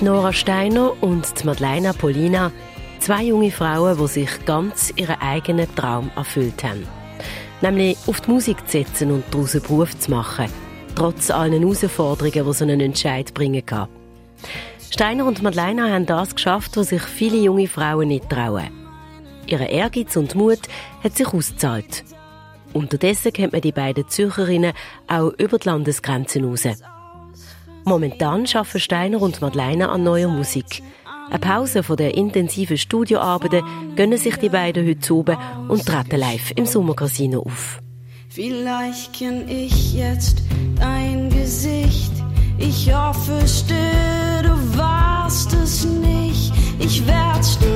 Nora Steiner und Madeleine Polina, zwei junge Frauen, die sich ganz ihren eigenen Traum erfüllt haben. Nämlich auf die Musik zu setzen und daraus einen Beruf zu machen, trotz allen Herausforderungen, die so einen Entscheid bringen kann. Steiner und Madeleine haben das geschafft, was sich viele junge Frauen nicht trauen. Ihre Ehrgeiz und Mut hat sich ausgezahlt. Unterdessen kennt man die beiden Zürcherinnen auch über die Landesgrenzen raus. Momentan arbeiten Steiner und Madeleine an neuer Musik. Eine Pause von der intensiven Studioarbeiten gönnen sich die beiden heute oben und treten live im Sommercasino auf. Vielleicht kenn ich jetzt dein Gesicht. Ich hoffe still, du warst es nicht. Ich werd's nie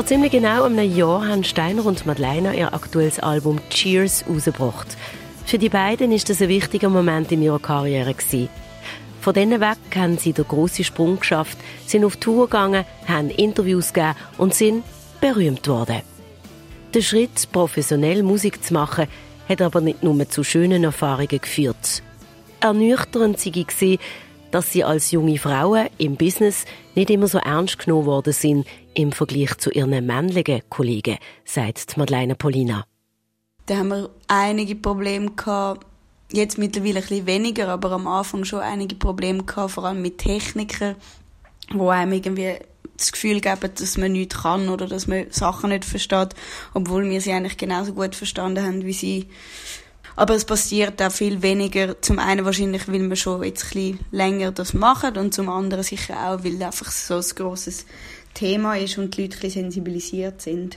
Vor ziemlich genau einem Jahr haben Steiner und Madeleine ihr aktuelles Album Cheers rausgebracht. Für die beiden ist das ein wichtiger Moment in ihrer Karriere. Von denen weg haben sie den grossen Sprung geschafft, sind auf Tour gegangen, haben Interviews gegeben und sind berühmt worden. Der Schritt, professionell Musik zu machen, hat aber nicht nur zu schönen Erfahrungen geführt. Ernüchternd gesehen, dass sie als junge Frauen im Business nicht immer so ernst genommen worden sind im Vergleich zu ihren männlichen Kollegen, sagt Madeleine Polina. Da haben wir einige Probleme gehabt. Jetzt mittlerweile ein bisschen weniger, aber am Anfang schon einige Probleme gehabt, vor allem mit Technikern, wo einem irgendwie das Gefühl geben, dass man nichts kann oder dass man Sachen nicht versteht, obwohl wir sie eigentlich genauso gut verstanden haben wie sie. Aber es passiert auch viel weniger. Zum einen wahrscheinlich, weil wir schon jetzt ein bisschen länger das machen und zum anderen sicher auch, weil einfach so ein grosses Thema ist und die Leute ein bisschen sensibilisiert sind.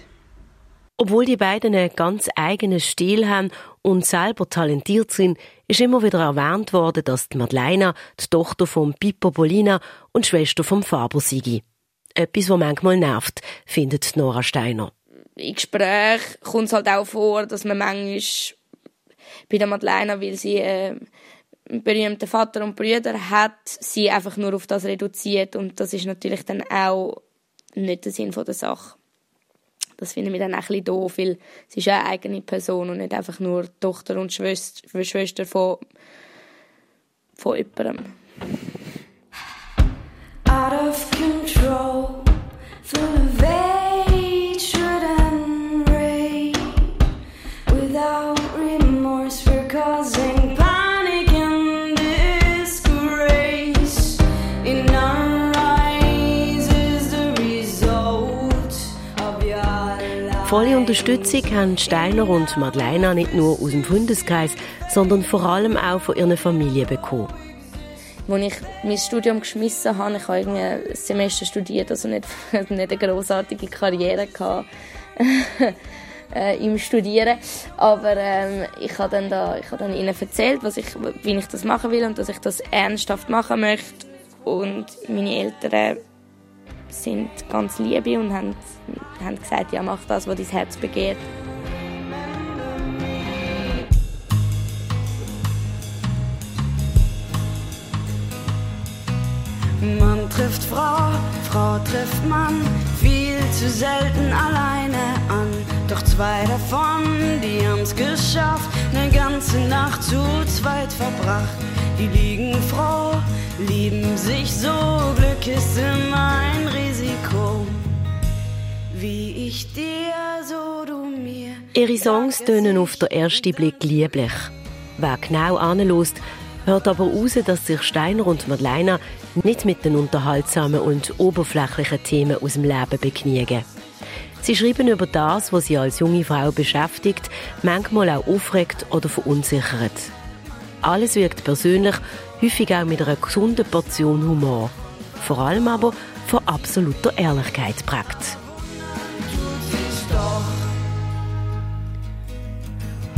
Obwohl die beiden einen ganz eigenen Stil haben und selber talentiert sind, ist immer wieder erwähnt worden, dass die Madeleine die Tochter von Pippo Polina und Schwester vom Faber sei. Etwas, was manchmal nervt, findet Nora Steiner. in Gesprächen kommt es halt auch vor, dass man manchmal bei der Madeleine, weil sie äh, einen berühmten Vater und Brüder hat, sie einfach nur auf das reduziert und das ist natürlich dann auch nicht der Sinn der Sache. Das finde ich dann auch ein bisschen doof, weil sie ist eine eigene Person und nicht einfach nur Tochter und Schwester, Schwester von, von jemandem. Volle Unterstützung haben Steiner und Madeleine nicht nur aus dem Freundeskreis, sondern vor allem auch von ihren Familien bekommen. Als ich mein Studium geschmissen habe, ich habe ein Semester studiert, also nicht, nicht eine großartige Karriere gehabt, äh, im Studieren. Aber ähm, ich habe dann, da, ich habe dann ihnen erzählt, was ich, wie ich das machen will und dass ich das ernsthaft machen möchte. Und meine Eltern sind ganz liebe und haben, haben gesagt, ja, mach das, was dein Herz begehrt. Mann trifft Frau, Frau trifft Mann, viel zu selten alleine an. Doch zwei davon, die haben's geschafft, ne ganze Nacht zu zweit verbracht. Die liegen froh, lieben sich so, Glück ist immer ein Risiko. Wie ich dir, so du mir. Ihre Songs tönen auf den ersten Blick lieblich. Wer genau anlässt, hört aber raus, dass sich Steiner und Madeleine nicht mit den unterhaltsamen und oberflächlichen Themen aus dem Leben begnügen. Sie schreiben über das, was sie als junge Frau beschäftigt, manchmal auch aufregt oder verunsichert. Alles wirkt persönlich, häufig auch mit einer gesunden Portion Humor. Vor allem aber von absoluter Ehrlichkeit prägt.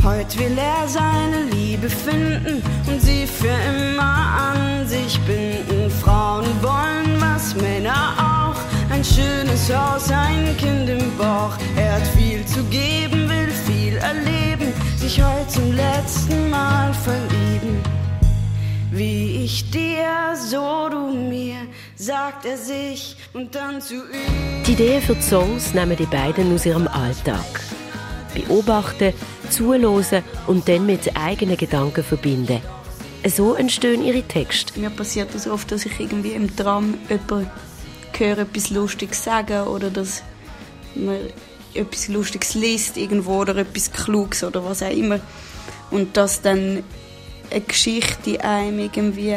Heute will er seine Liebe finden und sie für immer an sich binden. Frauen wollen, was Männer auch. Ein schönes Haus, ein Kind im Bauch. Er hat viel zu geben, will viel erleben, sich heute zum letzten Mal verlieben. Wie ich dir, so du mir, sagt er sich und dann zu ihm. Die Ideen für die Songs nehmen die beiden aus ihrem Alltag. Beobachten, zuhören und dann mit eigenen Gedanken verbinden. So entstehen ihre Texte. Mir passiert das oft, dass ich irgendwie im Tram jemanden höre, etwas Lustiges sagen oder dass man etwas Lustiges liest irgendwo oder etwas Kluges oder was auch immer. Und dass dann eine Geschichte einem irgendwie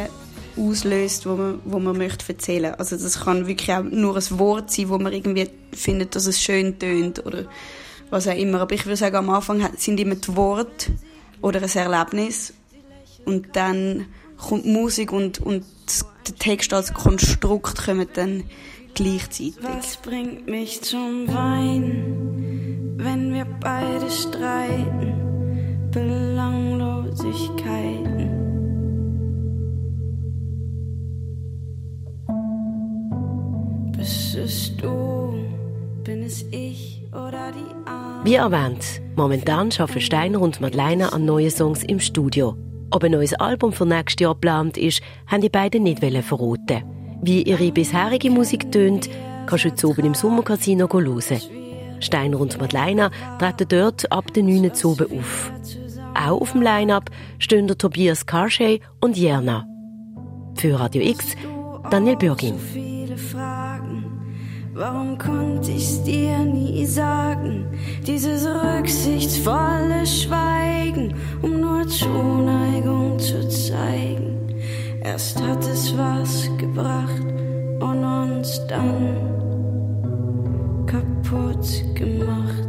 auslöst, wo man, wo man möchte erzählen. Also das kann wirklich auch nur ein Wort sein, wo man irgendwie findet, dass es schön tönt oder was auch immer. Aber ich würde sagen, am Anfang sind immer die Worte oder ein Erlebnis und dann kommt Musik und, und der Text als Konstrukt kommen dann gleichzeitig. Was bringt mich zum Weinen, wenn wir beide streiten? Belanglosigkeiten. Bist es du, bin es ich oder die Arme? Wie erwähnt, momentan arbeiten Steiner und Madeleine an neuen Songs im Studio. Ob ein neues Album für nächstes Jahr geplant ist, haben die beiden nicht verraten. Wie ihre bisherige Musik tönt, kannst du jetzt oben im Sommercasino hören. Steiner und Madeleine treten dort ab den 9. Uhr auf. Auch auf dem Line-Up stehen der Tobias Karschey und Jerna. Für Radio X, Daniel Bürgin. Warum konnte ich's dir nie sagen? Dieses rücksichtsvolle Schweigen, um nur Zuneigung zu zeigen. Erst hat es was gebracht und uns dann kaputt gemacht.